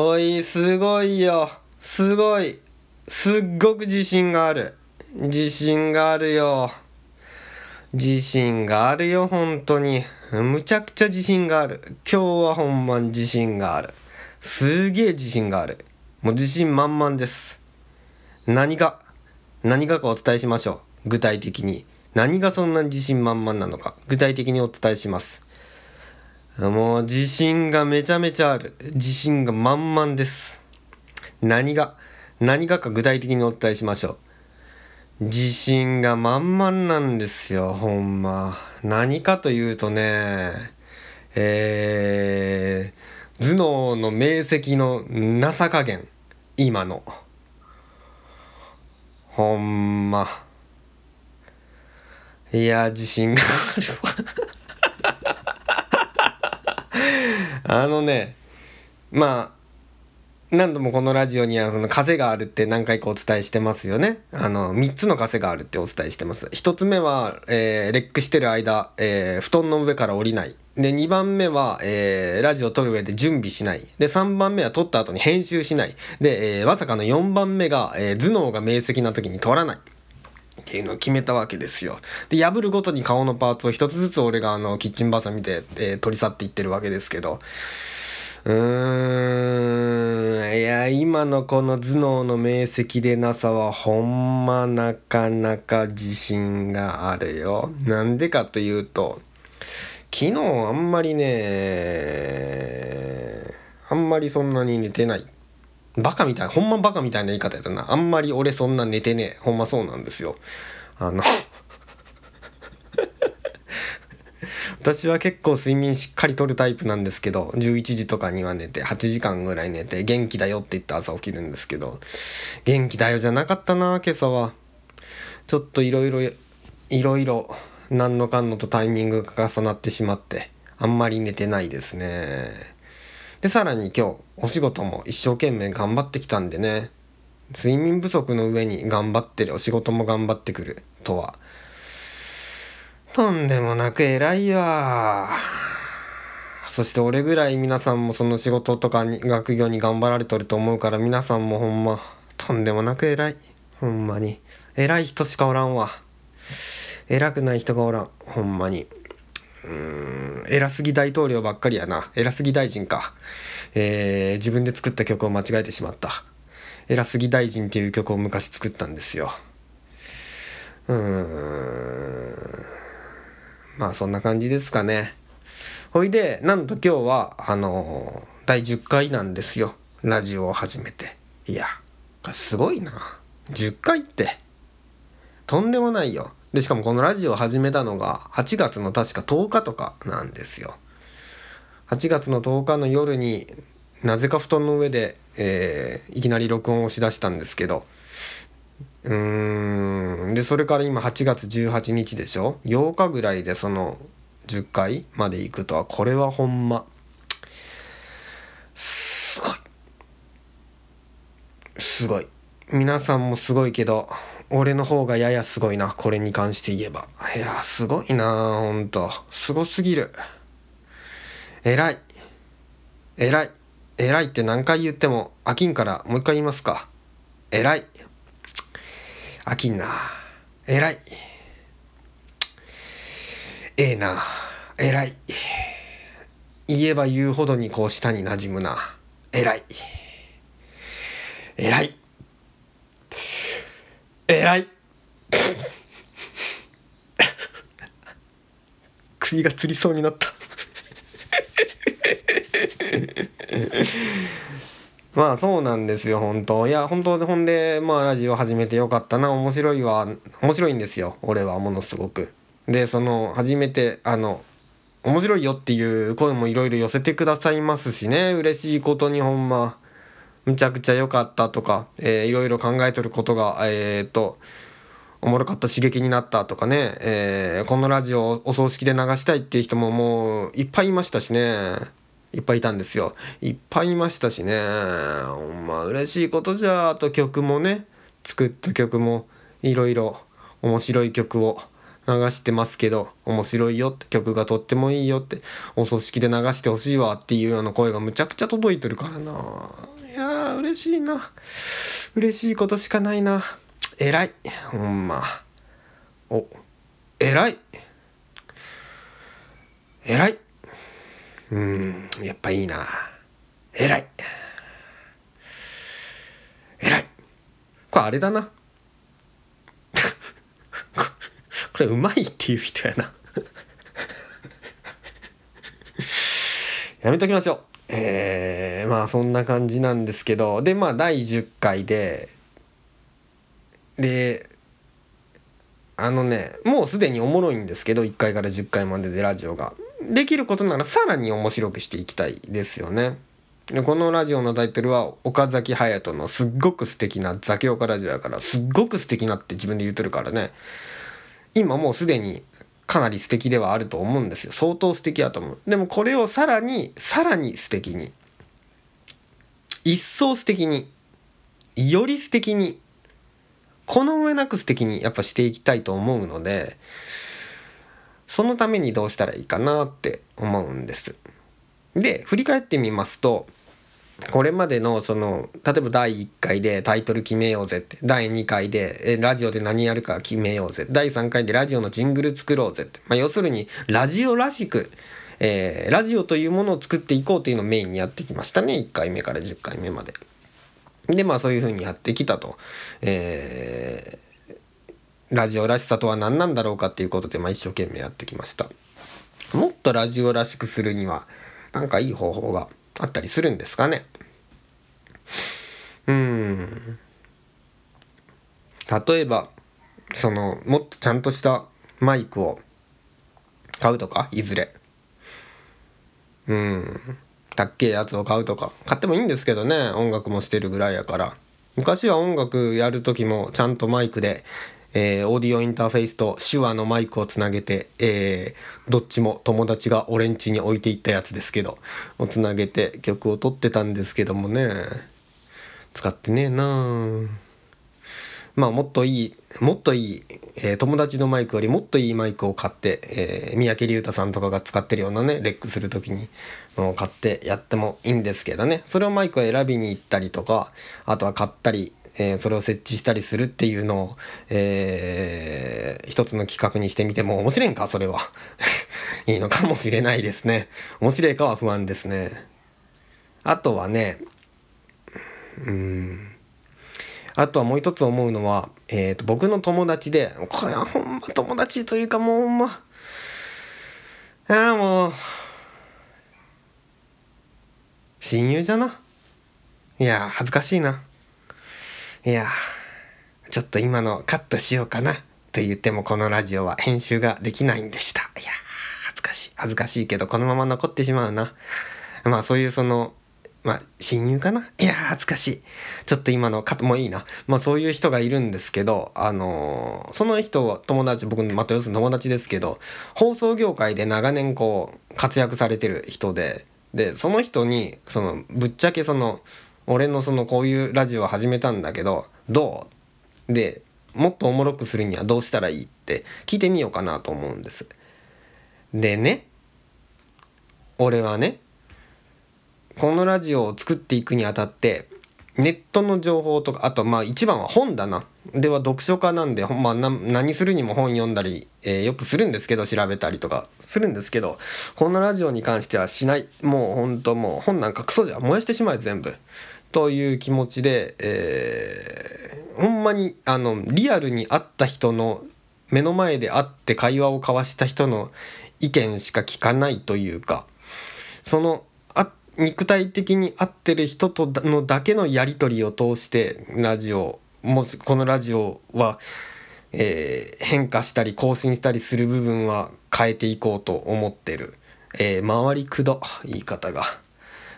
おいすごいよ。すごい。すっごく自信がある。自信があるよ。自信があるよ本当に。むちゃくちゃ自信がある。今日はほんまに自信がある。すげえ自信がある。もう自信満々です。何が何がかお伝えしましょう。具体的に。何がそんなに自信満々なのか具体的にお伝えします。もう自信がめちゃめちゃある。自信が満々です。何が何がか具体的にお伝えしましょう。自信が満々なんですよほんま。何かというとねえー、頭脳の明晰のなさ加減今の。ほんま。いや自信があるわ。あのねまあ何度もこのラジオにはその枷があるって何回かお伝えしてますよね。あの3つの枷があるってお伝えしてます。1つ目は、えー、レックしてる間、えー、布団の上から降りない。で2番目は、えー、ラジオ撮る上で準備しない。で3番目は撮った後に編集しない。で、えー、まさかの4番目が、え、頭脳が明晰な時に撮らない。っていうのを決めたわけですよ。で破るごとに顔のパーツを一つずつ俺があのキッチンバサミで、えー、取り去っていってるわけですけどうーんいや今のこの頭脳の明晰でなさはほんまなかなか自信があるよ。なんでかというと昨日あんまりねあんまりそんなに寝てない。バカみたいほんまバカみたいな言い方やったな。あんまり俺そんな寝てねえ。ほんまそうなんですよ。あの 私は結構睡眠しっかりとるタイプなんですけど11時とかには寝て8時間ぐらい寝て元気だよって言って朝起きるんですけど元気だよじゃなかったな今朝はちょっといろいろいろいろ何のかんのとタイミングが重なってしまってあんまり寝てないですねでさらに今日お仕事も一生懸命頑張ってきたんでね。睡眠不足の上に頑張ってるお仕事も頑張ってくるとは。とんでもなく偉いわ。そして俺ぐらい皆さんもその仕事とかに学業に頑張られとると思うから皆さんもほんまとんでもなく偉い。ほんまに。偉い人しかおらんわ。偉くない人がおらん。ほんまに。うーん偉すぎ大統領ばっかりやな偉すぎ大臣かえー、自分で作った曲を間違えてしまった偉すぎ大臣っていう曲を昔作ったんですようーんまあそんな感じですかね。ほいで、なんと今日は、あのー、第10回なんですよ。ラジオを始めて。いや、すごいな。10回って。とんでもないよ。で、しかもこのラジオを始めたのが8月の確か10日とかなんですよ。8月の10日の夜になぜか布団の上で、えー、いきなり録音をしだしたんですけど、うーん。でそれから今8月18日でしょ？8日ぐらいでその10回まで行くとはこれはほんま。すごい。すごい。皆さんもすごいけど俺の方がややすごいなこれに関して言えばいやすごいなほんとすごすぎる偉い偉い偉いって何回言っても飽きんからもう一回言いますか偉い飽きんな。偉い。ええな。偉い。言えば言うほどにこう舌に馴染むな。偉い。偉い。偉い。首がつりそうになった。まあそうなんですよ本当。いや本当ほんでまあラジオ始めてよかったな。面白いは面白いんですよ。俺はものすごく。でその初めてあの面白いよっていう声もいろいろ寄せてくださいますしね。嬉しいことにほんま。むちゃくちゃ良かったとか、えー、いろいろ考えとることがえー、っとおもろかった刺激になったとかね、えー、このラジオをお葬式で流したいっていう人ももういっぱいいましたしね。いっぱいいたんですよ。いっぱいいましたしね。ほんま嬉しいことじゃあと曲もね作った曲もいろいろ面白い曲を流してますけど面白いよって曲がとってもいいよってお葬式で流してほしいわっていうような声がむちゃくちゃ届いてるからな。やー嬉しいな。嬉しいことしかないな。偉い。ほんま。お偉い。偉い。うんやっぱいいな。偉い。偉い。これあれだな。これうまいっていう人やな。やめときましょう。えー、まあそんな感じなんですけどでまあ第10回でであのねもうすでにおもろいんですけど1回から10回まででラジオが。できることならさらに面白くしていきたいですよね。でこのラジオのタイトルは岡崎隼人のすっごく素敵なザキオカラジオやからすっごく素敵なって自分で言ってるからね。今もうすでにかなり素敵ではあると思うんですよ。相当素敵だと思う。でもこれをさらにさらに素敵に一層素敵により素敵にこの上なく素敵にやっぱしていきたいと思うのでそのためにどうしたらいいかなって思うんです。で振り返ってみますとこれまでのその例えば第1回でタイトル決めようぜって第2回でえラジオで何やるか決めようぜ第3回でラジオのジングル作ろうぜって、まあ、要するにラジオらしく、えー、ラジオというものを作っていこうというのをメインにやってきましたね1回目から10回目まで。でまあそういうふうにやってきたと。えー、ラジオらしさとは何なんだろうかっていうことで、まあ、一生懸命やってきました。もっとラジオらしくするにはなんかいい方法があったりするんですかね。うん。例えばそのもっとちゃんとしたマイクを買うとかいずれ。うん。たっけえやつを買うとか買ってもいいんですけどね音楽もしてるぐらいやから。昔は音楽やる時もちゃんとマイクでえー、オーディオインターフェースと手話のマイクをつなげて、えー、どっちも友達が俺ん家に置いていったやつですけどをつなげて曲を撮ってたんですけどもね。使ってねえなまあもっといいもっといい、えー、友達のマイクよりもっといいマイクを買って、えー、三宅龍太さんとかが使ってるようなねレックする時にもう買ってやってもいいんですけどね。それをマイクを選びに行ったりとかあとは買ったりえー、それを設置したりするっていうのを、えー、一つの企画にしてみても面白いんか？それは。いいのかもしれないですね。面白いかは不安ですね。あとはねうん。あとはもう一つ思うのは、えーと、僕の友達でこれはほんま友達というかもうほんま。ああもう親友じゃな？いや恥ずかしいな。いやちょっと今のカットしようかなと言ってもこのラジオは編集ができないんでした。いや恥ずかしい。恥ずかしいけどこのまま残ってしまうな。まあそういうそのまあ親友かな？いや恥ずかしい。ちょっと今のカットもいいな。まあそういう人がいるんですけどあのー、その人は友達僕また要するに友達ですけど放送業界で長年こう活躍されてる人ででその人にそのぶっちゃけその俺のそのこういうラジオを始めたんだけどどう？でもっとおもろくするにはどうしたらいいって聞いてみようかなと思うんです。でね俺はねこのラジオを作っていくにあたってネットの情報とかあとまあ一番は本だな。では読書家なんで、まあ、何するにも本読んだり、えー、よくするんですけど調べたりとかするんですけどこのラジオに関してはしない。もうほんともう本なんかクソじゃ燃やしてしまえ全部。という気持ちで、えー、ほんまにあのリアルに会った人の目の前で会って会話を交わした人の意見しか聞かないというかそのあ肉体的に合ってる人とのだけのやり取りを通してラジオもしこのラジオは、えー、変化したり更新したりする部分は変えていこうと思ってる、えー、回りくど言い方が。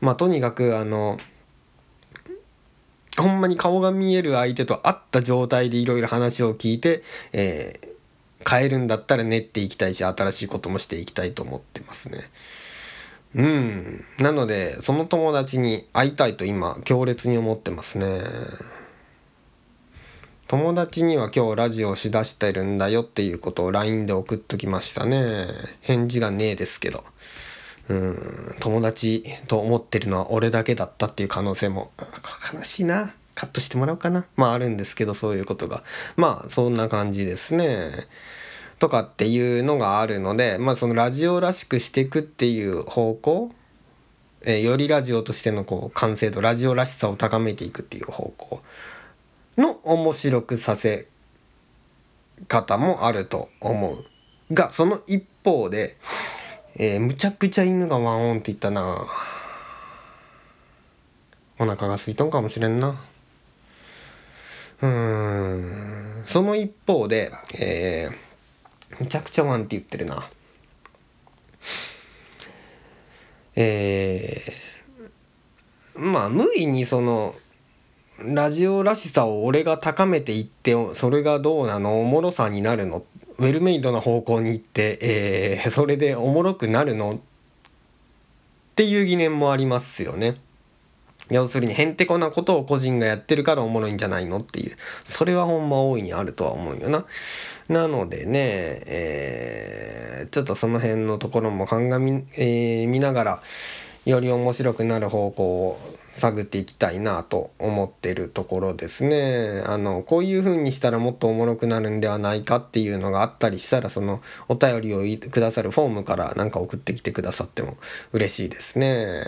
まあとにかくあのほんまに顔が見える相手と会った状態でいろいろ話を聞いて、えー、変えるんだったら練っていきたいし新しいこともしていきたいと思ってますね。うん。なので、その友達に会いたいと今、強烈に思ってますね。友達には今日ラジオしだしてるんだよっていうことを LINE で送っときましたね返事がねえですけどうん友達と思ってるのは俺だけだったっていう可能性も悲しいな。カットしてもらおうかな。まああるんですけどそういうことが。まあそんな感じですね。とかっていうのがあるのでまあそのラジオらしくしていくっていう方向えー、よりラジオとしてのこう完成度ラジオらしさを高めていくっていう方向の面白くさせ方もあると思う。がその一方で、えー、むちゃくちゃ犬がワンオンって言ったな。お腹が空いとんかもしれんな。うん。その一方で、えー、むちゃくちゃワンって言ってるな。えー、まあ無理にそのラジオらしさを俺が高めていってそれがどうなの？おもろさになるの？っウェルメイドな方向に行って、えー、それでおもろくなるの？っていう疑念もありますよね。要するにへんてこなことを個人がやってるからおもろいんじゃないのっていうそれはほんま大いにあるとは思うよな。なのでね、えー、ちょっとその辺のところも鑑み、えー、見ながらより面白くなる方向を探っていきたいなと思ってるところですね。あのこういう風にしたらもっとおもろくなるんではないかっていうのがあったりしたらそのお便りをくださるフォームからなんか送ってきてくださっても嬉しいですね。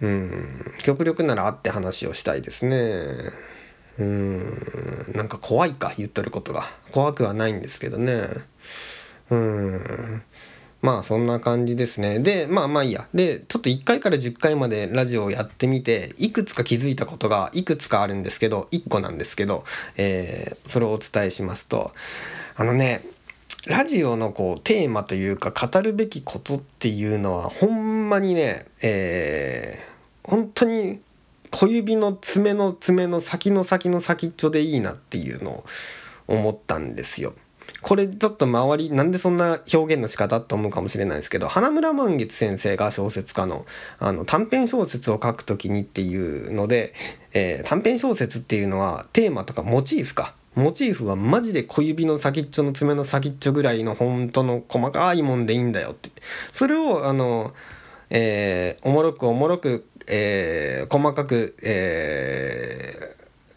うん。極力なら会って話をしたいですね。うん。なんか怖いか言っとることが。怖くはないんですけどね。うん。まあそんな感じですね。でまあまあいいや。でちょっと1回から10回までラジオをやってみていくつか気づいたことがいくつかあるんですけど1個なんですけど、えー、それをお伝えしますと。あのねラジオのこうテーマというか語るべきことっていうのはほんまにね、えー、本当に小指の爪の爪の先の先の先っちょでいいなっていうのを思ったんですよ。これちょっと周りなんでそんな表現の仕方って思うかもしれないですけど花村満月先生が小説家のあの短編小説を書くときにっていうので、えー、短編小説っていうのはテーマとかモチーフか。モチーフはマジで小指の先っちょの爪の先っちょぐらいの本当の細かいもんでいいんだよって。それをあの、えー、おもろくおもろく、えー、細かく、えー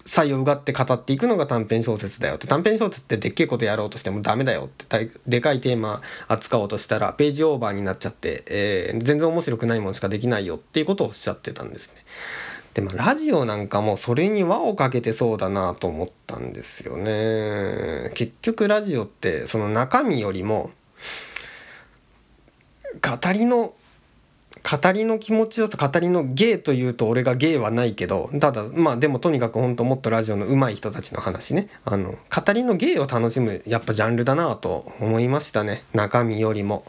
才をうがって語っていくのが短編小説だよって短編小説ってでっけえことやろうとしてもダメだよってでかいテーマ扱おうとしたらページオーバーになっちゃって、えー、全然面白くないものしかできないよっていうことをおっしゃってたんですね。でまあラジオなんかもそれに輪をかけてそうだなと思ったんですよね。結局ラジオってその中身よりも語りの語りの気持ちよさ語りの芸というと俺が芸はないけどただまあでもとにかくほんともっとラジオの上手い人たちの話ね。あの語りの芸を楽しむやっぱジャンルだなと思いましたね。中身よりも。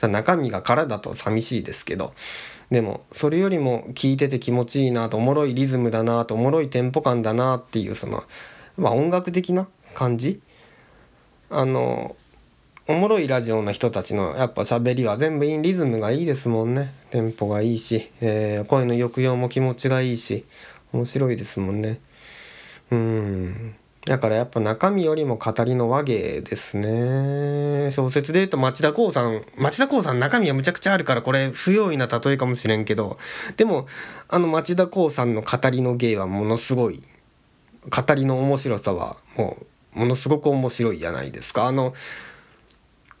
中身が空だと寂しいですけど。でもそれよりも聞いてて気持ちいいなとおもろいリズムだなとおもろいテンポ感だなっていうその、まあ、音楽的な感じ？あのおもろいラジオの人たちのやっぱ喋りは全部インリズムがいいですもんね。テンポがいいし、えー、声の抑揚も気持ちがいいし面白いですもんね。うん。だからやっぱ中身よりも語りの和芸ですね。小説で言うと町田光さん町田光さん中身はむちゃくちゃあるからこれ不用意な例えかもしれんけど。でもあの町田光さんの語りの芸はものすごい語りの面白さはもうものすごく面白いじゃないですか。あの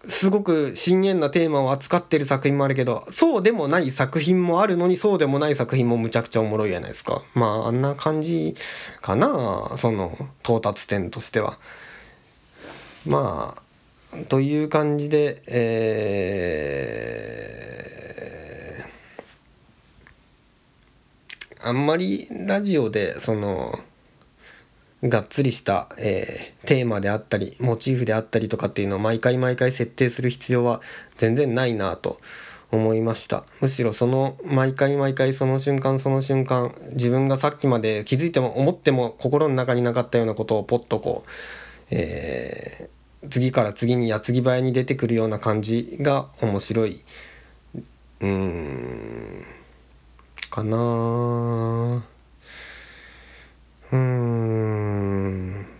すごく深遠なテーマを扱ってる作品もあるけどそうでもない作品もあるのにそうでもない作品もむちゃくちゃおもろいじゃないですか。まああんな感じかなその到達点としては。まあという感じでえー、あんまりラジオでそのがっつりした、えー、テーマであったりモチーフであったりとかっていうのを毎回毎回設定する必要は全然ないなと思いました。むしろその毎回毎回その瞬間その瞬間自分がさっきまで気づいても思っても心の中になかったようなことをポッとこう、えー、次から次に矢継ぎ早に出てくるような感じが面白いうーんかなうーん。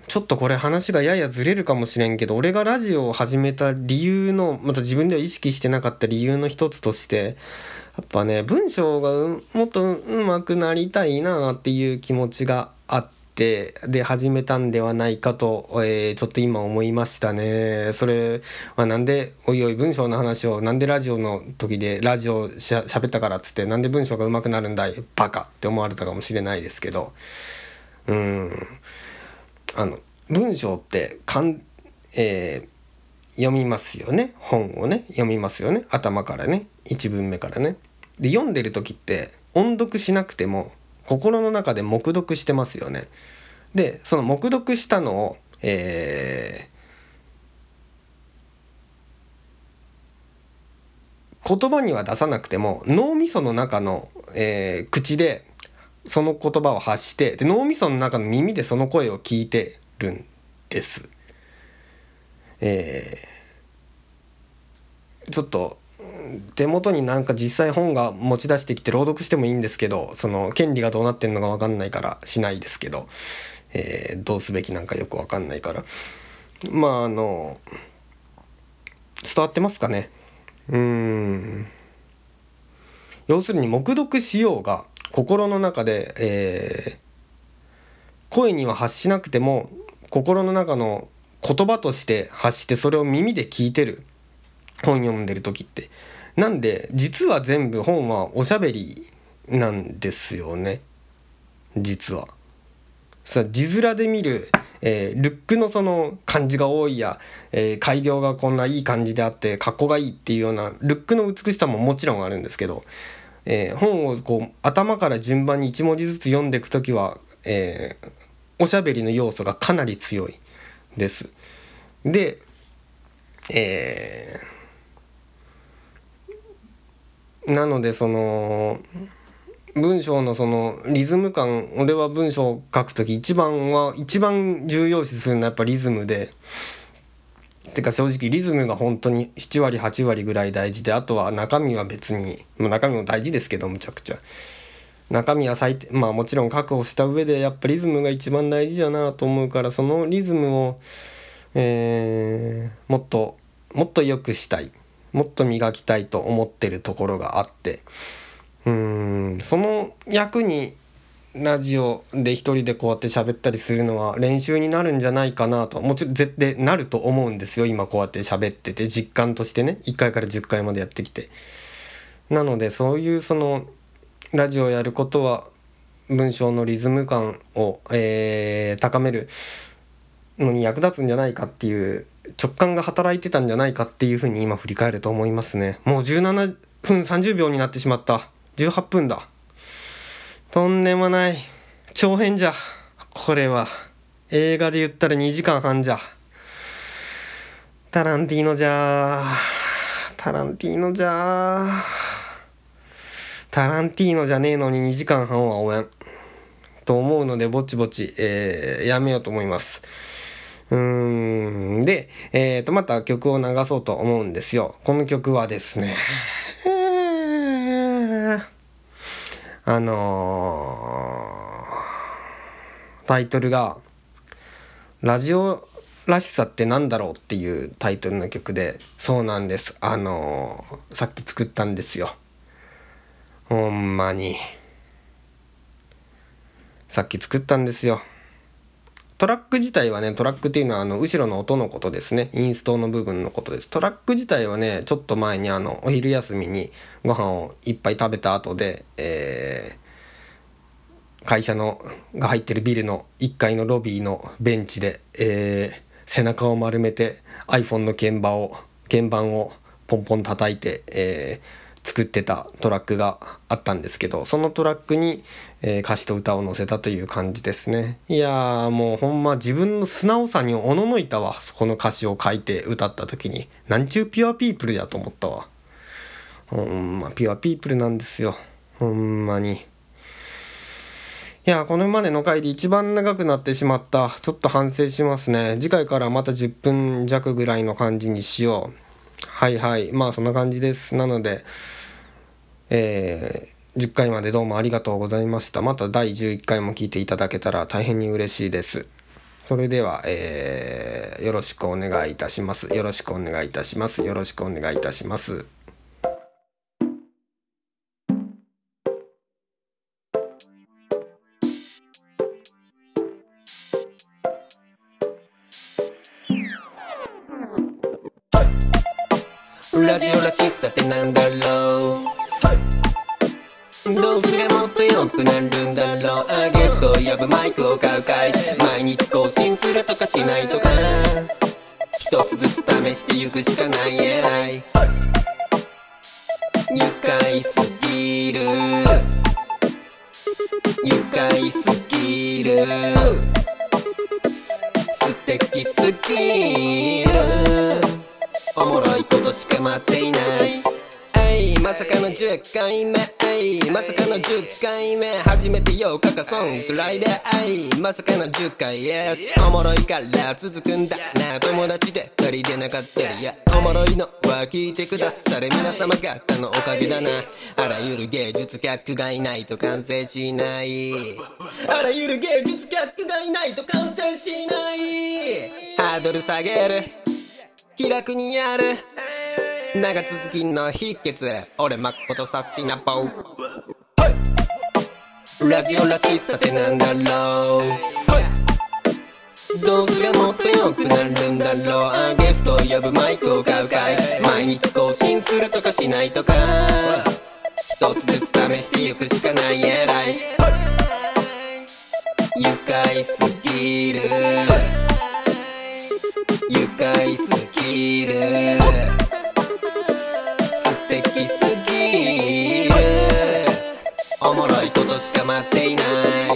ちょっとこれ話がややずれるかもしれんけど俺がラジオを始めた理由のまた自分では意識してなかった理由の一つとしてやっぱね文章がもっと上手くなりたいなっていう気持ちがあってで始めたんではないかと、えー、ちょっと今思いましたね。それはなんでおいおい文章の話をなんでラジオの時でラジオしゃ喋ったからっつってなんで文章が上手くなるんだいバカって思われたかもしれないですけどうんあの文章ってかん、えー、読みますよね本をね読みますよね頭からね1文目からね。で読んでる時って音読しなくても心の中で黙読してますよね。でその黙読したのを、えー、言葉には出さなくても脳みその中の、えー、口でその言葉を発してで脳みその中の耳でその声を聞いてるんです。えー、ちょっと手元になんか実際本が持ち出してきて朗読してもいいんですけどその権利がどうなってんのか分かんないからしないですけど、えー、どうすべきなんかよく分かんないから。まああの伝わってますかね？うん。要するに黙読しようが心の中で、えー、声には発しなくても心の中の言葉として発してそれを耳で聞いてる。本読んでる時って。なんで実は全部本はおしゃべりなんですよね。実は。さ字面で見る、えー、ルックのその漢字が多いや、えー、改行がこんないい感じであって格好がいいっていうようなルックの美しさももちろんあるんですけど、えー、本をこう頭から順番に1文字ずつ読んでいく時は、えー、おしゃべりの要素がかなり強いです。で、えーなのでその文章のそのリズム感俺は文章を書く時一番は一番重要視するのはやっぱリズムで。てか正直リズムが本当に7割8割ぐらい大事であとは中身は別にま中身も大事ですけどむちゃくちゃ。中身は最低まあもちろん確保した上でやっぱリズムが一番大事だなと思うからそのリズムをえー、もっともっと良くしたい。もっと磨きたいと思ってるところがあって。うんその役にラジオで一人でこうやって喋ったりするのは練習になるんじゃないかなと。もちろん絶対なると思うんですよ今こうやって喋ってて。実感としてね。1回から10回までやってきて。なのでそういうそのラジオやることは文章のリズム感を、えー、高めるのに役立つんじゃないかっていう直感が働いてたんじゃないかっていうふうに今振り返ると思いますね。もう17分30秒になってしまった。18分だ。とんでもない。長編じゃ。これは。映画で言ったら2時間半じゃ。タランティーノじゃ。タランティーノじゃ。タランティーノじゃねえのに2時間半は応援と思うのでぼちぼち、えー、やめようと思います。うーん。で、えっ、ー、と、また曲を流そうと思うんですよ。この曲はですね、あのー、タイトルが、ラジオらしさってなんだろうっていうタイトルの曲で、そうなんです。あのー、さっき作ったんですよ。ほんまに。さっき作ったんですよ。トラック自体はねトラックっていうのはあの後ろの音のことですね。インストの部分のことです。トラック自体はねちょっと前にあのお昼休みにご飯をいっぱい食べた後で、えー、会社のが入ってるビルの1階のロビーのベンチで、えー、背中を丸めて iPhone の鍵盤を鍵盤をポンポン叩いて、えー作ってたトラックがあったんですけどそのトラックに、えー、歌詞と歌を載せたという感じですね。いやもうほんま自分の素直さにおののいたわ。そこの歌詞を書いて歌った時に。なんちゅうピュアピープルやと思ったわ。ほんまピュアピープルなんですよ。ほんまに。いやこれまでの回で一番長くなってしまった。ちょっと反省しますね。次回からまた10分弱ぐらいの感じにしよう。はいはい。まあそんな感じです。なのでえー、10回までどうもありがとうございました。また第11回も聞いていただけたら大変に嬉しいです。それでは、えー、よろしくお願いいたします。よろしくお願いいたします。よろしくお願いいたします。ラジオらしさってなんだ？マイクを買うかい。毎日更新するとかしないとか。一つずつ試してゆくしかない。偉い。愉快すぎる。愉快すぎる。素敵すぎる。おもろいことしか待っていない。10回目。まさかの10回目。初めて8日かそんくらいで。えいまさかの10回。Yes おもろいから続くんだ。な友達で2人でなかったり。やおもろいのは聞いてくだされ。皆様方のおかげだな。あらゆる芸術客がいないと完成しない。あらゆる芸術客がいないと完成しない。ハードル下げる。気楽にやる。長続きの秘訣俺まことサスティナボーラジオらしさってなんだろう。どうすればもっと良くなるんだろう。あゲストを呼ぶマイクを買うかい。毎日更新するとかしないとか。一つずつ試してゆくしかない偉い。愉快すぎる。愉快すぎる捕まっていない。